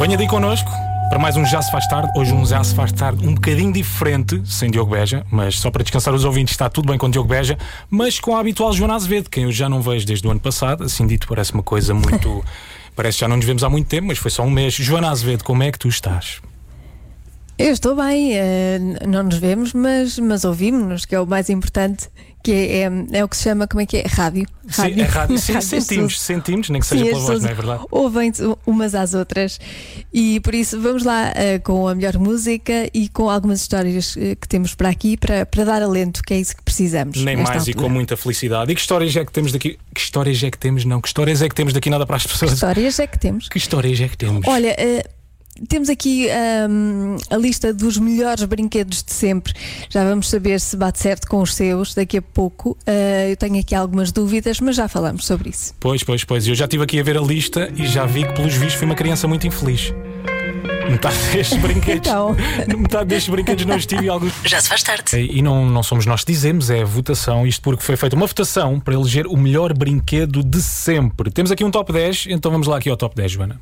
Venha daí connosco para mais um Já Se Faz Tarde. Hoje um Já Se Faz Tarde um bocadinho diferente, sem Diogo Beja, mas só para descansar os ouvintes está tudo bem com Diogo Beja, mas com a habitual Joana Azevedo, quem eu já não vejo desde o ano passado. Assim dito, parece uma coisa muito. parece que já não nos vemos há muito tempo, mas foi só um mês. Joana Azevedo, como é que tu estás? Eu estou bem, eh, não nos vemos, mas, mas ouvimos-nos, que é o mais importante, que é, é, é o que se chama, como é que é? Rádio. Sim, é rádio. Sim, Rádio, sentimos, sentimos, nem que seja Sim, pela voz, não é verdade? Ouvem-se umas às outras. E por isso vamos lá eh, com a melhor música e com algumas histórias eh, que temos para aqui para, para dar alento, que é isso que precisamos. Nem mais e altura. com muita felicidade. E que histórias é que temos daqui? Que histórias é que temos? Não, que histórias é que temos daqui nada para as pessoas? Histórias é que temos. Que histórias é que temos? Olha, eh, temos aqui ahm, a lista dos melhores brinquedos de sempre. Já vamos saber se bate certo com os seus daqui a pouco. Eh, eu tenho aqui algumas dúvidas, mas já falamos sobre isso. Pois, pois, pois. Eu já estive aqui a ver a lista e já vi que, pelos vistos, fui uma criança muito infeliz. Metade destes brinquedos. Então. Metade destes brinquedos não estive e alguns. Já se faz tarde. E não, não somos nós que dizemos, é a votação. Isto porque foi feita uma votação para eleger o melhor brinquedo de sempre. Temos aqui um top 10, então vamos lá aqui ao top 10, Joana.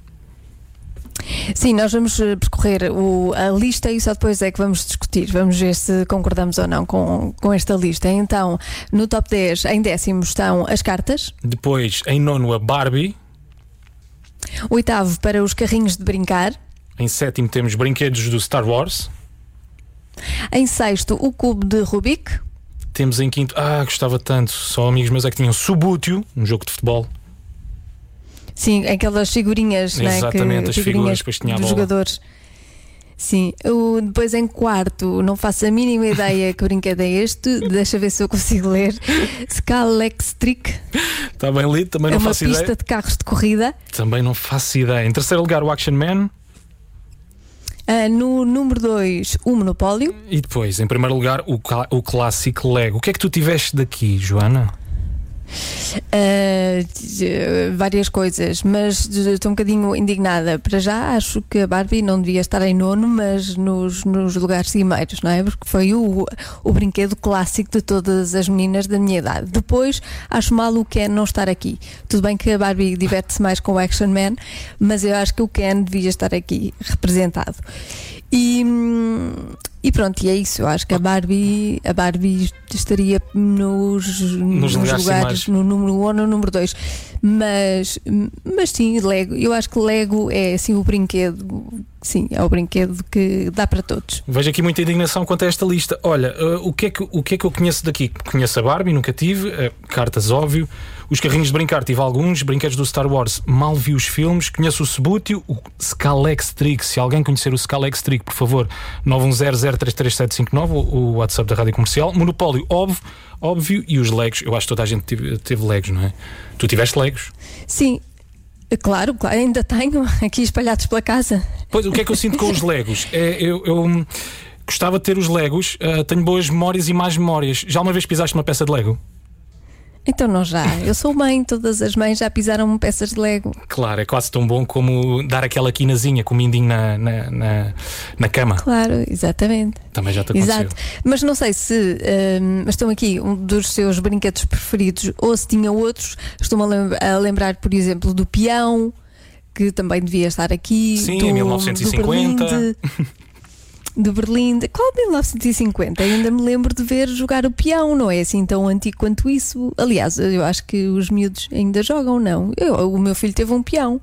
Sim, nós vamos eh, percorrer o- a lista e só depois é que vamos discutir. Vamos ver se concordamos ou não com, com esta lista. Então, no top 10, em décimo estão as cartas. Depois, em nono, a Barbie. Oitavo, para os carrinhos de brincar. Em sétimo, temos brinquedos do Star Wars. Em sexto, o cubo de Rubik. Temos em quinto, ah, gostava tanto, só amigos meus é que tinham Subútil, um jogo de futebol. Sim, aquelas figurinhas, é? Exatamente, que, as figuras, depois tinha dos jogadores. Sim, o, depois em quarto, não faço a mínima ideia que brinquedo é este, deixa ver se eu consigo ler. Scalextric, Está bem lido, também é não uma faço pista ideia. de carros de corrida. Também não faço ideia. Em terceiro lugar, o Action Man. Ah, no número 2, o Monopólio. E depois, em primeiro lugar, o, o clássico Lego. O que é que tu tiveste daqui, Joana? De- várias coisas, mas estou um bocadinho indignada. Para já, acho que a Barbie não devia estar em nono, mas nos, nos lugares cimeiros, não é? Porque foi o, o brinquedo clássico de todas as meninas da minha idade. Depois, acho mal o Ken não estar aqui. Tudo bem que a Barbie diverte-se mais com o Action Man, mas eu acho que o Ken devia estar aqui representado. E, hum, e pronto, e é isso. Eu acho que a Barbie, a Barbie estaria nos, nos, lugares lugares, no número 1 ou no número 2. Mas, mas sim, Lego. Eu acho que Lego é assim o brinquedo. Sim, é o brinquedo que dá para todos. Vejo aqui muita indignação quanto a esta lista. Olha, eh, o, que é que, o que é que eu conheço daqui? Conheço a Barbie, nunca tive. eh, cartas, óbvio. Os carrinhos de brincar, tive alguns. Brinquedos do Star Wars, mal vi os filmes. Conheço o Subútil, o Scalextric. Se alguém conhecer o Scalextric, por favor, 910033759, o WhatsApp da Rádio Comercial. Monopólio, óbvio. Óbvio, e os Legos, eu acho que toda a gente teve, teve Legos, não é? Tu tiveste Legos? Sim, claro, claro, ainda tenho aqui espalhados pela casa. Pois, o que é que eu sinto com os Legos? É, eu, eu, gostava de ter os Legos, ah, tenho boas memórias e más memórias. Já uma vez pisaste uma peça de Lego? Então não já. Eu sou mãe, todas as mães já pisaram peças de Lego. Claro, é quase tão bom como dar aquela quinazinha com o mindinho na, na, na, na cama. Claro, exatamente. Também já te aconteceu. Exato. Mas não sei se hum, estão aqui um dos seus brinquedos preferidos ou se tinha outros. Estou-me a, a lembrar, por exemplo, do peão, que também devia estar aqui. Sim, do, em 1950. Do. de- Berlim. de- Qual 1950? Ainda me lembro de ver jogar o peão, não é assim tão antigo quanto isso. Aliás, eu acho que os miúdos ainda jogam, não. Eu, o meu filho teve um peão.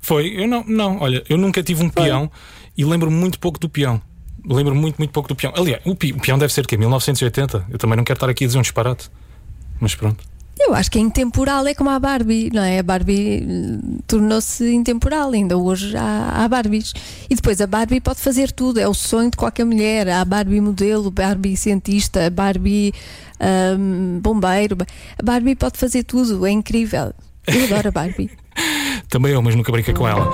Foi? Eu não, não, olha, eu nunca tive um peão e lembro-me muito pouco do peão. Lembro muito, muito pouco do peão. Aliás, o, pi- o peão deve ser o quê? 1980? Eu também não quero estar aqui a dizer um disparate. Mas pronto. Eu acho que é intemporal, é como a Barbie, não é? A Barbie eh, tornou-se intemporal, ainda hoje há, há Barbies. E depois a Barbie pode fazer tudo, é o sonho de qualquer mulher. Há Barbie modelo, Barbie cientista, Barbie ahm, bombeiro. A Barbie pode fazer tudo, é incrível. Eu adoro a Barbie. Também eu, mas nunca brinquei com ela.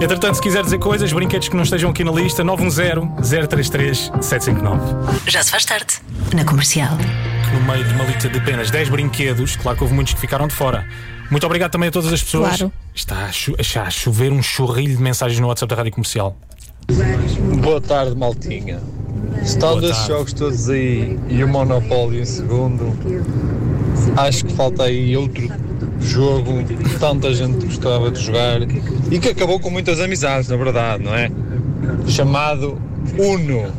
Entretanto, se quiser dizer coisas, brinquedos que não estejam aqui na lista, 910-033-759. Já se faz tarde. Na comercial. No meio de uma lista de apenas 10 brinquedos, claro que houve muitos que ficaram de fora. Muito obrigado também a todas as pessoas. Claro. Está a, cho- a chover um chorrilho de mensagens no WhatsApp da Rádio Comercial. Boa tarde, Maltinha. Estão Boa desses jogos todos aí e o Monopólio em segundo. Acho que falta aí outro jogo que tanta gente gostava de jogar e que acabou com muitas amizades, na verdade, não é? Chamado Uno.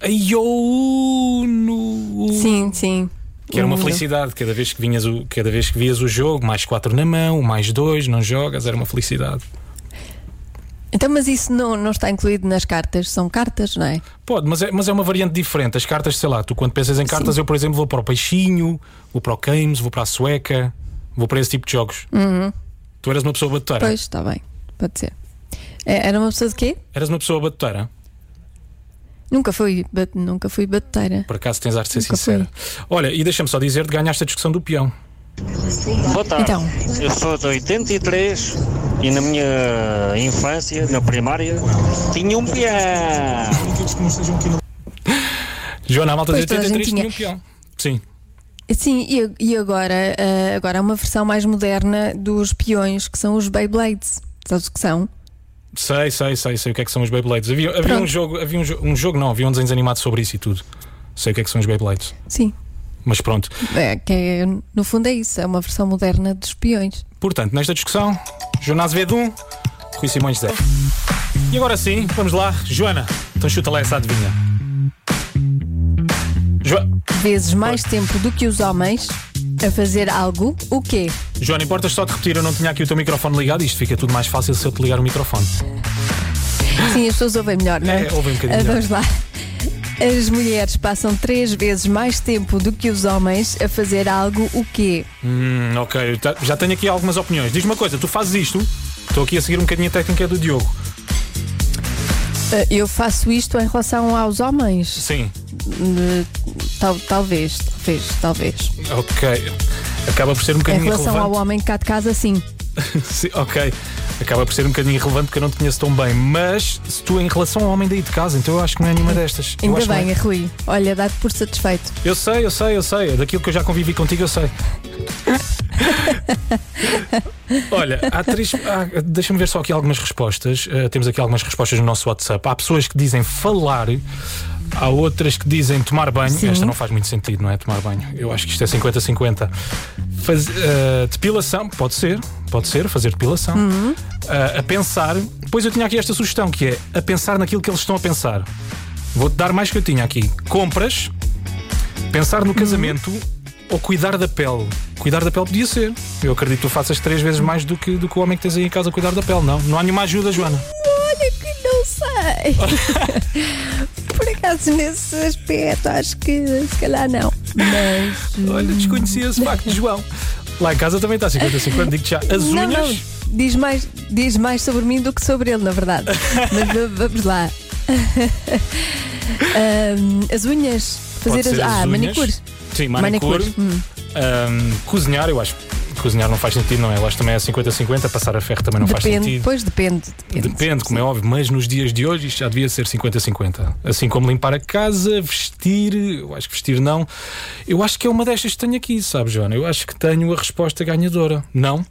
Ai, oh, no... Sim, sim. Que era uma felicidade, cada vez que, vinhas o, cada vez que vias o jogo, mais quatro na mão, mais dois, não jogas, era uma felicidade. Então, mas isso não, não está incluído nas cartas, são cartas, não é? Pode, mas é, mas é uma variante diferente. As cartas, sei lá, tu quando pensas em cartas, eu, por exemplo, vou para o Peixinho, vou para o Games, vou para a Sueca, vou para esse tipo de jogos. Tu eras uma pessoa batuteira? Pois, está bem, pode ser. É, Era uma pessoa de quê? Eras uma pessoa batuteira? Nunca fui, bat- nunca fui bateira. Por acaso tens arte de ser Nunca sincera. Olha, e deixa-me só dizer de ganhaste a discussão do peão. Boa tarde. Então. Eu sou de 83 e na minha infância, na primária, tinha um peão. Joana, a malta de Pois, toda a 83 gente tinha um peão. Sim. Sim, e, e agora, ah, agora há uma versão mais moderna dos peões, que são os Beyblades. Sabes o que são? Sei, sei, sei, sei o que é que são os Beyblades. Havia, havia um jogo, havia um, um jogo, não, havia um desenho animado sobre isso e tudo. Sei o que é que são os Beyblades. Sim. Mas pronto. É, que é, no fundo é isso, é uma versão moderna dos peões. Portanto, nesta discussão, Joana Azevedo 1, Rui Simões 0. E agora sim, vamos lá. Joana, então chuta lá essa adivinha. Jo Vezes mais tempo do que os homens a fazer algo, o quê? Joana, importas só de repetir, eu não tinha aqui o teu microfone ligado, isto fica tudo mais fácil se eu te ligar o microfone. Sim, as pessoas ouvem melhor, não é? É, ouvem um bocadinho melhor. Vamos lá. As mulheres passam três vezes mais tempo do que os homens a fazer algo, o quê? Hum, ok, já tenho aqui algumas opiniões. Diz-me uma coisa, tu fazes isto, estou aqui a seguir um bocadinho a técnica do Diogo. Ah, Eu faço isto em relação aos homens? Sim, Eh, Tal, talvez, talvez, talvez. ok. Acaba por ser um Em bocadinho relação ao homem cá de casa, sim. Sim, ok. Acaba por ser um bocadinho irrelevante porque eu não te conheço tão bem. Mas se tu em relação ao homem daí de casa, então eu acho que não é nenhuma destas. eu Ainda acho bem, é. Rui. Olha, dá-te por satisfeito. Eu sei, eu sei, eu sei. Daquilo que eu já convivi contigo, eu sei. Olha, há três. há- Deixa-me ver só aqui algumas respostas. Uh, temos aqui algumas respostas no nosso WhatsApp. Há pessoas que dizem falar, há outras que dizem tomar banho. Sim. Esta não faz muito sentido, não é? Tomar banho. Eu acho que isto é 50-50. Faz- uh, depilação, pode ser, pode ser, fazer depilação. Uh, a pensar. Depois eu tinha aqui esta sugestão que é a pensar naquilo que eles estão a pensar. Vou-te dar mais que eu tinha aqui. Compras, pensar no casamento ou cuidar da pele. Cuidar da pele podia ser. Eu acredito que tu faças três vezes mais do que, do que o homem que tens aí em casa a cuidar da pele, não? Não há nenhuma ajuda, Joana. Olha que não sei. Por acaso, nesse aspecto, acho que se calhar não. Mas. Olha, desconhecia esse facto de João. Lá em casa também está 50-50, digo-te já. As Não, unhas. não, diz mais, diz mais sobre mim do que sobre ele, na verdade. Mas va- vamos lá. Ahm, as unhas. Fazer as. as Ah, unhas. manicure. Sim, manicure. Manicure. Hum. Ahm, cozinhar, eu acho. Cozinhar não faz sentido, não é? Que também é 50-50. Passar a ferro também não faz Depende, sentido. pois depende. Depende, Depende, como é óbvio, mas nos dias de hoje isto já devia ser 50-50. Assim como limpar a casa, vestir, eu acho que vestir não. Eu acho que é uma destas que tenho aqui, sabe, Joana? Eu acho que tenho a resposta ganhadora. Não?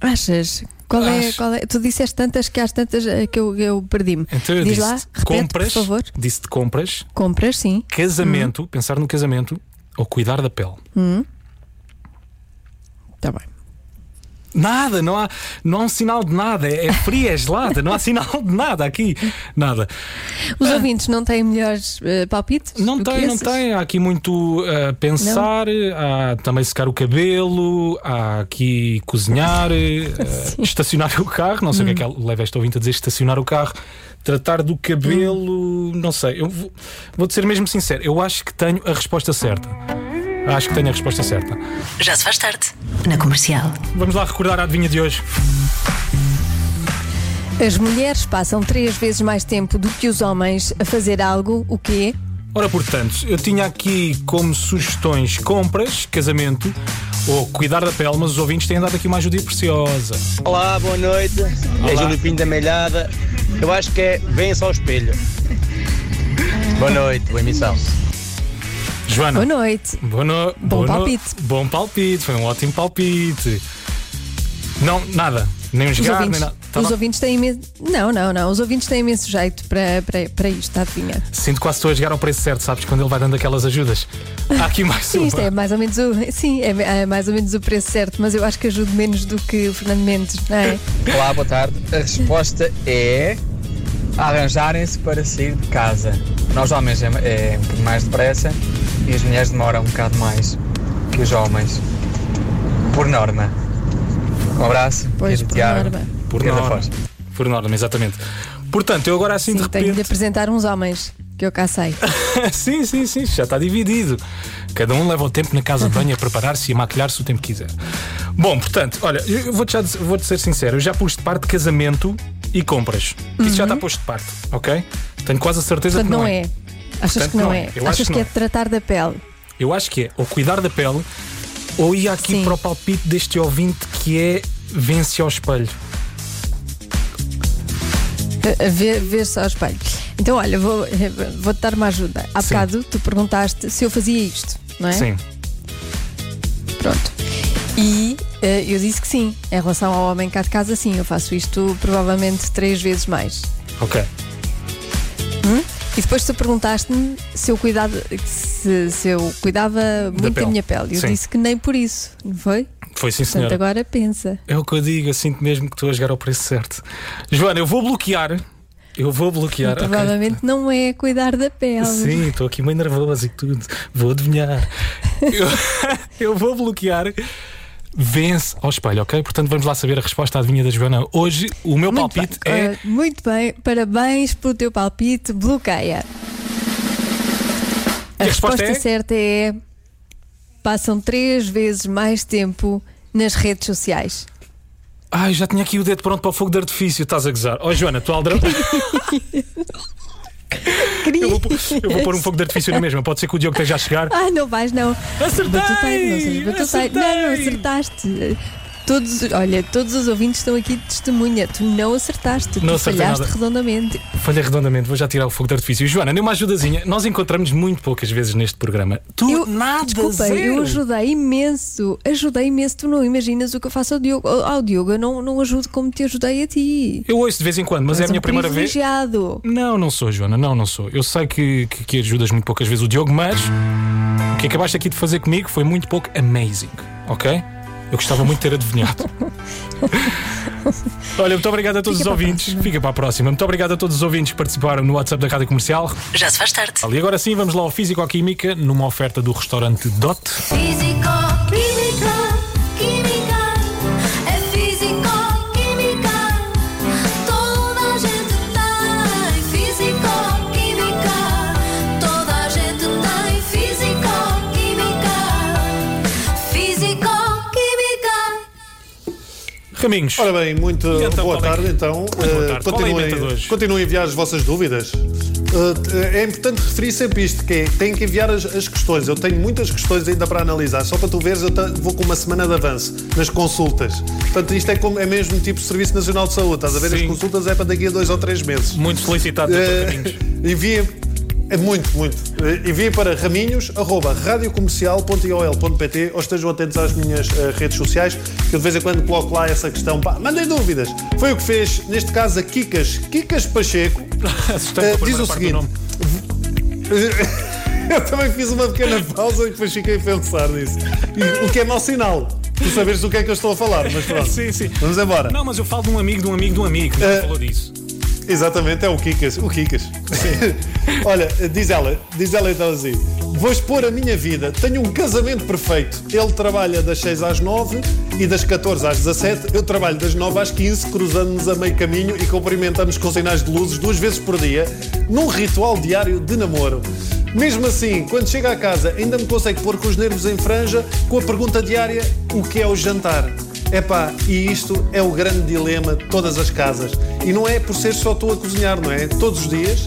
Achas? Qual é, qual é? Tu disseste tantas que há tantas eh, que eu, eu perdi-me. Então eu Diz disse lá, repete, compras, por favor. disse de compras, Compras, sim. casamento, pensar no casamento ou cuidar da pele. Está bem. Nada, não há, não há um sinal de nada. É, fria, é gelada, não há sinal de nada aqui. Nada. Os ouvintes não têm melhores eh, palpites? Ah. Não tem, não tem. Há aqui muito a pensar, há também secar o cabelo, há aqui cozinhar, eh, estacionar o carro. Não sei o que é que ela leva esta ouvinte a dizer estacionar o carro. Tratar do cabelo, não sei. Eu vou, vou-te ser mesmo sincero. Eu acho que tenho a resposta certa. Acho que tenho a resposta certa. Já se faz tarde. Na comercial. Vamos lá recordar a adivinha de hoje. As mulheres passam três vezes mais tempo do que os homens a fazer algo, o quê? Ora, portanto, eu tinha aqui como sugestões compras, casamento ou cuidar da pele, mas os ouvintes têm dado aqui uma ajuda preciosa. Olá, boa noite. É Júlio Pinto da Melhada. Eu acho que é venha-se ao espelho. Boa noite, boa emissão. Joana. Boa noite. Boa no... Bom boa no- palpite. Bom palpite, foi um ótimo palpite. Não, nada. Nem um Os jogar, nem ouvintes, nada. os Tava- ouvintes têm imenso. Não, não, não. Os ouvintes têm imenso jeito para, para, para isto, adivinha? Sinto quase estou a chegar ao preço certo, sabes? Quando ele vai dando aquelas ajudas. Há aqui mais Sim, uma. isto é mais ou menos o. Sim, é, é mais ou menos o preço certo, mas eu acho que ajudo menos do que o Fernando Mendes, não é? Olá, boa tarde. A resposta é arranjarem-se para sair de casa. Nós homens é, é um bocadinho mais depressa e as mulheres demoram um bocado mais que os homens. Por norma. Um abraço. Pois, por Tiago. norma. Por norma. Foz. Por norma, exatamente. Portanto, eu agora assim Sim, de tenho de repente. apresentar uns homens, que eu cá sei. sim, sim, sim, já está dividido. Cada um leva o tempo na casa de banho a preparar-se e a maquilhar-se o tempo que quiser. Bom, portanto, olha, eu vou-te já dizer- vou-te ser sincero, eu já pus de parte casamento e compras. Isso já está posto de parte, ok? Tenho quase a certeza Uhum. Portanto, que não é. Achas Portanto, que não, não é? Eu acho Achas que que, é tratar da pele? Eu acho que é ou cuidar da pele ou ir aqui Sim. para o palpite deste ouvinte que é vence ao espelho. A- a Ver, ver só ao espelho. Então, olha, vou- vou-te dar uma ajuda. Há Sim. bocado tu perguntaste se eu fazia isto, não é? Sim. Pronto. E eh, eu disse que sim. Em relação ao homem cá de casa, sim. Eu faço isto provavelmente três vezes mais. Ok. E depois tu perguntaste-me se eu cuidava, se, se eu cuidava muito da, pele. minha pele. Eu Sim. disse que nem por isso, não foi? Foi sim, Portanto, senhora. agora pensa. É o que eu digo, eu sinto mesmo que estou a jogar ao preço certo. Joana, eu vou bloquear. Eu vou bloquear. ok? Provavelmente não é cuidar da pele. Sim, estou aqui meio nervoso e tudo. Vou adivinhar. eu, eu vou bloquear. Vence ao espelho, ok? Portanto, vamos lá saber a resposta à adivinha da Joana. Hoje, o meu Muito palpite bem. é. Muito bem, parabéns pelo teu palpite. Bloqueia. E a resposta é? certa é: passam três vezes mais tempo nas redes sociais. Ai, já tinha aqui o dedo pronto para o fogo de artifício, estás a gozar. Ó, Joana, tu aldra. Eu vou, pôr- eu vou pôr um fogo de artifício na mesma. Pode ser que o Diogo esteja a chegar. Ah, não vais, não. Acertei! Batutei, não sejas batutei. Acertei! Não, não acertaste. Todos, olha, todos os ouvintes estão aqui de testemunha. Tu não acertaste, Não tu falhaste nada. redondamente. Falha redondamente, vou já tirar o fogo de artifício. Joana, dê uma ajudazinha. Nós encontramos muito poucas vezes neste programa. Tu Eu, nada, desculpa, zero. eu ajudei imenso. Ajudei imenso. Tu não imaginas o que eu faço ao Diogo. Ao Diogo, eu não, não ajudo como te ajudei a ti. Eu ouço de vez em quando, mas é a minha um primeira vez. privilegiado. Não, não sou, Joana, não, não sou. Eu sei que, que, que ajudas muito poucas vezes o Diogo, mas o que acabaste aqui de fazer comigo foi muito pouco amazing, ok? Eu gostava muito de ter adivinhado. Olha, muito obrigado a todos Fica os ouvintes. próxima. Fica para a próxima. Muito obrigado a todos os ouvintes que participaram no WhatsApp da Rádio Comercial. Já se faz tarde. E agora sim, vamos lá ao Físico-Química, numa oferta do restaurante Dot. Físico, Raminhos. Ora bem, muito então, boa é tarde então. boa tarde. Qual é a continuem, hoje? continuem a enviar as vossas dúvidas. Uh, é importante referir sempre isto, que é, têm que enviar as, as questões. Eu tenho muitas questões ainda para analisar. Só para tu veres, eu vou com uma semana de avanço nas consultas. Portanto, isto é, como, é mesmo tipo Serviço Nacional de Saúde. Estás a ver? Sim. As consultas é para daqui a dois ou três meses. Muito solicitado, Dr. Eh, envia é muito, muito. Eh, Envia para raminhos.radiocomercial.iol.pt ou estejam atentos às minhas eh, redes sociais, que eu de vez em quando coloco lá essa questão. Pá, mandem dúvidas. Foi o que fez, neste caso, a Kikas, Kikas Pacheco. A diz o seguinte. Eu também fiz uma pequena pausa e depois fiquei a pensar nisso. O que é mau sinal. Tu sabes do que é que eu estou a falar, mas pronto. Sim, sim. Vamos embora. Não, mas eu falo de um amigo, de um amigo, de um amigo. Não Eh, falou disso. Exatamente, é o Kikas. O Kikas. Olha, diz ela, diz ela então assim: Vou expor a minha vida. Tenho um casamento perfeito. Ele trabalha das 6 às 9 e das 14 às 17. Eu trabalho das 9 às 15, cruzando-nos a meio caminho e cumprimentamos com sinais de luzes duas vezes por dia, num ritual diário de namoro. Mesmo assim, quando chega à casa, ainda me consegue pôr com os nervos em franja com a pergunta diária: o que é o jantar? Epá, e isto é o grande dilema de todas as casas. E não é por ser só tu a cozinhar, não é? Todos os dias,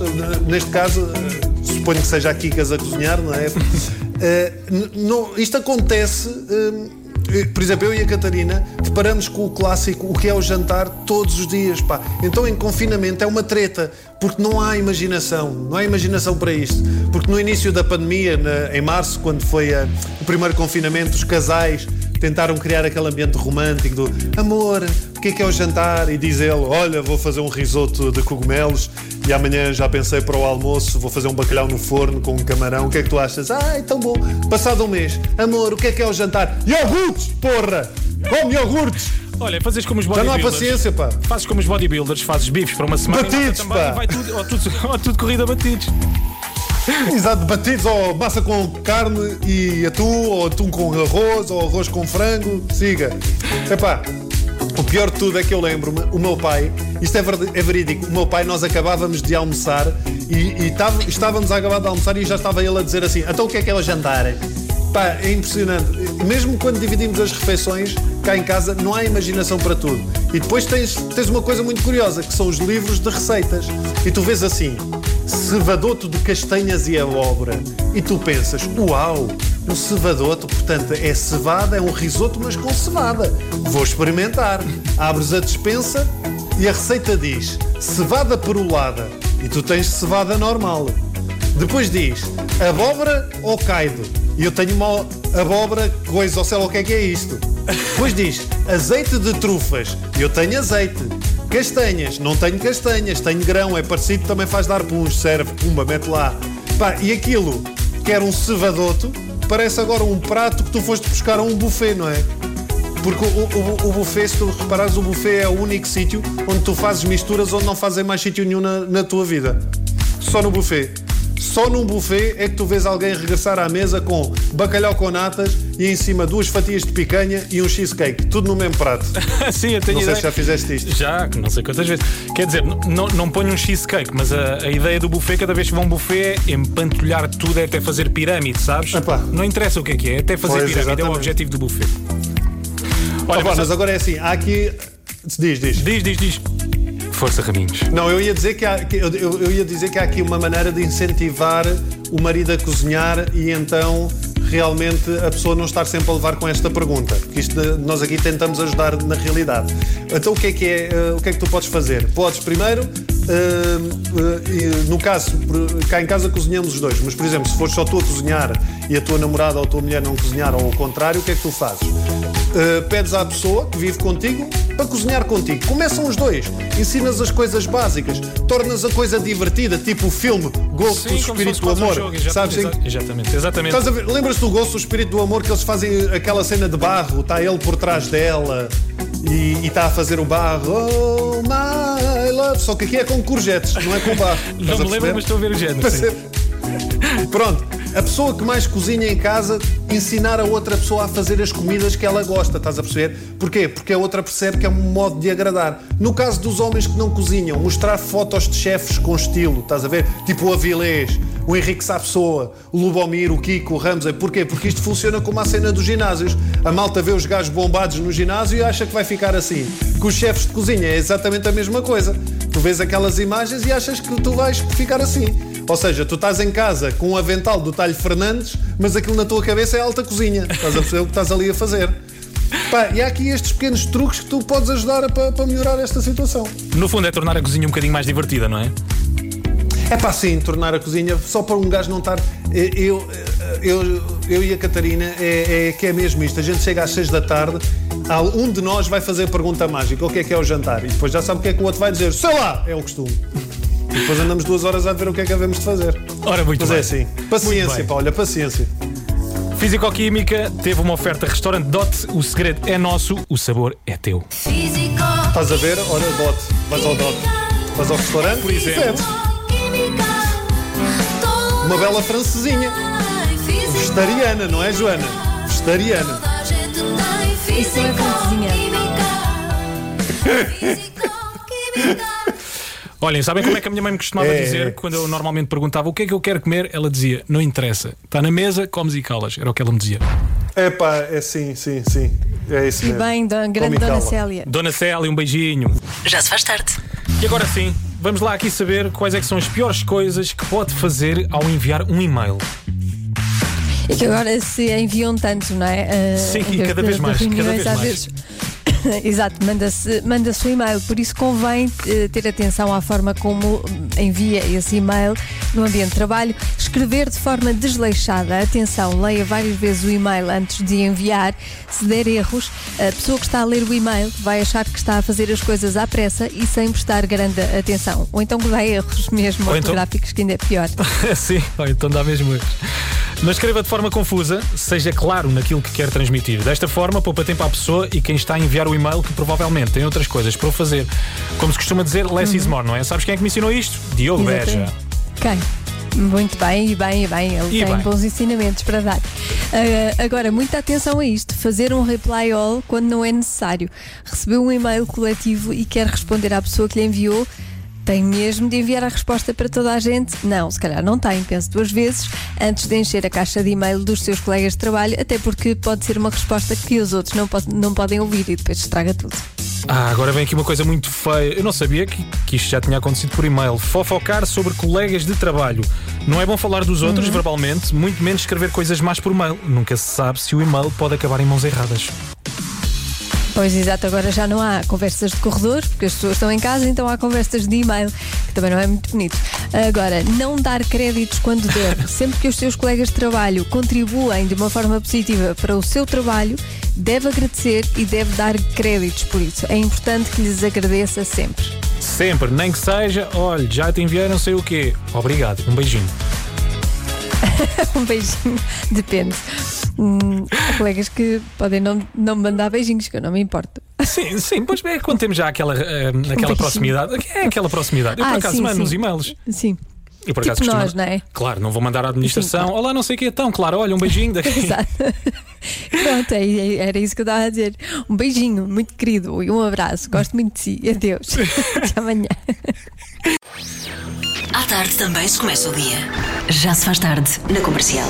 neste caso, eh, suponho que seja a Kikas a cozinhar, não é? Não- isto acontece. eh, por exemplo, eu e a Catarina deparamos com o clássico o que é o jantar todos os dias, pá. Então em confinamento é uma treta, porque não há imaginação, não há imaginação para isto. Porque no início da pandemia, na- em março, quando foi eh, o primeiro confinamento, os casais tentaram criar aquele ambiente romântico do amor, o que é que é o jantar? E diz ele, olha, vou fazer um risoto de cogumelos e amanhã já pensei para o almoço, vou fazer um bacalhau no forno com um camarão, o que é que tu achas? Ai, tão bom. Passado um mês, amor, o que é que é o jantar? Iogurtes, porra! Come iogurtes! Olha, fazes como os Já não há bodybuilders. paciência, pá. Fazes como os bodybuilders, fazes bifes para uma semana Batidos, e vai tudo, ou tudo, ou tudo corrida batidos. Exato, batidos ou massa com carne e atum, ou atum com arroz, ou arroz com frango, siga. Epá, o pior de tudo é que eu lembro-me, o meu pai, isto é, é verídico, o meu pai, nós acabávamos de almoçar e, e tava- estávamos a acabar de almoçar e já estava ele a dizer assim: então o que é que é o jantar? Pá, é impressionante. Mesmo quando dividimos as refeições, cá em casa, não há imaginação para tudo. E depois tens, tens uma coisa muito curiosa, que são os livros de receitas. E tu vês assim, cevadoto de castanhas e abóbora. E tu pensas, uau, um cevadoto, portanto, é cevada, é um risoto, mas com cevada. Vou experimentar. Abres a despensa e a receita diz cevada perolada. E tu tens cevada normal. Depois diz abóbora ou caido. E eu tenho uma abóbora, coisa, ou sei lá o que é que é isto. Depois diz azeite de trufas. E eu tenho azeite. Castanhas, não tenho castanhas, tenho grão, é parecido, também faz dar puns, serve, pumba, mete lá. Pá, e aquilo que era um cevadoto, parece agora um prato que tu foste buscar a um buffet, não é? Porque o, o- o buffet, se tu reparares, o buffet é o único sítio onde tu fazes misturas onde não fazem mais sítio nenhum na, na tua vida. Só no buffet. Só num buffet é que tu vês alguém regressar à mesa com bacalhau com natas e em cima duas fatias de picanha e um cheesecake. Tudo no mesmo prato. Sim, eu tenho Não sei ideia. se já fizeste isto. Já, não sei quantas vezes. Quer dizer, não, não ponho um cheesecake, mas a, a ideia do buffet, cada vez que vão um buffet, é empantulhar tudo, é até fazer pirâmide, sabes? Epá. Não interessa o que é que é, é até fazer Pois, pirâmide, é o exatamente. objetivo do buffet. Olha, Opa, mas- mas agora é assim, há aqui. Diz, diz. Diz, diz, diz. Força Raminhos. Não, eu ia dizer que, há, que eu- eu ia dizer que há aqui uma maneira de incentivar o marido a cozinhar e então realmente a pessoa não estar sempre a levar com esta pergunta. Porque isto, nós aqui tentamos ajudar na realidade. Então o que é que é, eh, o que é que tu podes fazer? Podes primeiro, e no caso, cá em casa cozinhamos os dois, mas por exemplo, se fores só tu a cozinhar e a tua namorada ou a tua mulher não cozinhar ou ao contrário, o que é que tu fazes? Uh, pedes à pessoa que vive contigo para cozinhar contigo. Começam os dois, ensinas as coisas básicas, tornas a coisa divertida, tipo o filme Ghost, o como se Espírito do quase um Amor. jogo, exatamente, Sabes? exa- Exatamente, exatamente. Lembras-te do Ghost, o Espírito do Amor, que eles fazem aquela cena de barro, está ele por trás dela e está a fazer o barro, oh my love. Só que aqui é com courgettes, não é com barro. Não me lembro, mas estou a ver o género. Pronto, a pessoa que mais cozinha em casa, ensinar a outra pessoa a fazer as comidas que ela gosta, estás a perceber? Porquê? Porque a outra percebe que é um modo de agradar. No caso dos homens que não cozinham, mostrar fotos de chefes com estilo, estás a ver? Tipo o Avilés, o Henrique Sapessoa, o Lubomir, o Kiko, o Ramsey. Porquê? Porque isto funciona como a cena dos ginásios. A malta vê os gajos bombados no ginásio e acha que vai ficar assim. Com os chefes de cozinha é exatamente a mesma coisa. Tu vês aquelas imagens e achas que tu vais ficar assim. Ou seja, tu estás em casa com um avental do Talho Fernandes, mas aquilo na tua cabeça é alta cozinha. Estás a perceber o que estás ali a fazer. Pá, e há aqui estes pequenos truques que tu podes ajudar para melhorar esta situação. No fundo é tornar a cozinha um bocadinho mais divertida, não é? É pá, sim, tornar a cozinha só para um gajo não estar. Eu, eu, eu e a Catarina é, é que é mesmo isto. A gente chega às 6 da tarde, um de nós vai fazer a pergunta mágica: o que é que é o jantar? E depois já sabe o que é que o outro vai dizer: sei lá, é o costume. E depois andamos duas horas a ver o que é que havemos de fazer. Ora, muito Mas bem. é assim. Paciência, pá, olha, paciência. Físico-Química teve uma oferta restaurante Dot. O segredo é nosso, o sabor é teu. Físico, Estás a ver? Olha, Dot. Vais ao Dot. Vais ao restaurante, por exemplo. Uma bela francesinha. Vegetariana, não é, Joana? Vegetariana. Isso é francesinha. Olhem, sabem como é que a minha mãe me costumava É. dizer quando eu normalmente perguntava o que é que eu quero comer? Ela dizia: Não interessa, está na mesa, comes e calas. Era o que ela me dizia. É pá, é sim, sim, sim. É isso E mesmo. bem, da grande Dona. Célia. Dona Célia, um beijinho. Já se faz tarde. E agora sim, vamos lá aqui saber quais é são as piores coisas que pode fazer ao enviar um e-mail. E que agora se enviam tanto, não é? Ah, Sim, e cada vez mais, cada vez mais. vezes. Exato, manda-se manda o e-mail, por isso convém eh, ter atenção à forma como envia esse e-mail no ambiente de trabalho. Escrever de forma desleixada, atenção, leia várias vezes o e-mail antes de enviar. Se der erros, a pessoa que está a ler o e-mail vai achar que está a fazer as coisas à pressa e sem prestar grande atenção. Ou então que dá erros mesmo Ou então- ortográficos, que ainda é pior. Sim, olha, então dá mesmo erros. Não escreva de forma confusa, seja claro naquilo que quer transmitir. Desta forma, poupa tempo à pessoa e quem está a enviar o e-mail que provavelmente tem outras coisas para fazer. Como se costuma dizer, less is more, não é? Sabes quem é que me ensinou isto? Diogo Beja. Quem? Muito bem, e bem, e bem. Ele E tem bem. bons ensinamentos para dar. Ah, agora, muita atenção a isto: fazer um reply all quando não é necessário. Recebeu um e-mail coletivo e quer responder à pessoa que lhe enviou. Tem mesmo de enviar a resposta para toda a gente? Não, se calhar não tem. Pense duas vezes antes de encher a caixa de e-mail dos seus colegas de trabalho, até porque pode ser uma resposta que os outros não, po- não podem ouvir e depois estraga tudo. Ah, agora vem aqui uma coisa muito feia. Eu não sabia que, que isto já tinha acontecido por e-mail. Fofocar sobre colegas de trabalho. Não é bom falar dos outros Uhum. verbalmente, muito menos escrever coisas más por mail. Nunca se sabe se o e-mail pode acabar em mãos erradas. Pois exato, agora já não há conversas de corredor, porque as pessoas estão em casa, então há conversas de e-mail, que também não é muito bonito. Agora, não dar créditos quando deve. Sempre que os seus colegas de trabalho contribuem de uma forma positiva para o seu trabalho, deve agradecer e deve dar créditos por isso. É importante que lhes agradeça sempre. Sempre, nem que seja, olha, já te enviei não sei o quê. Obrigado, um beijinho. Um beijinho, depende. Hum, há colegas que podem não, não me mandar beijinhos, que eu não me importo. Sim, sim, pois é quando temos já aquela, eh, aquela proximidade. É aquela proximidade. Eu por Ah, acaso sim, mando sim. nos e-mails. Sim. E por Tipo acaso costumo- nós, não é? Claro, não vou mandar à administração. Sim, claro. Olá, não sei o que é tão, claro, olha, um beijinho daqui. Exato. Pronto, é- é- era isso que eu estava a dizer. Um beijinho, muito querido, e um abraço. Gosto muito de si. Adeus. Até amanhã. À tarde também se começa o dia. Já se faz tarde na comercial.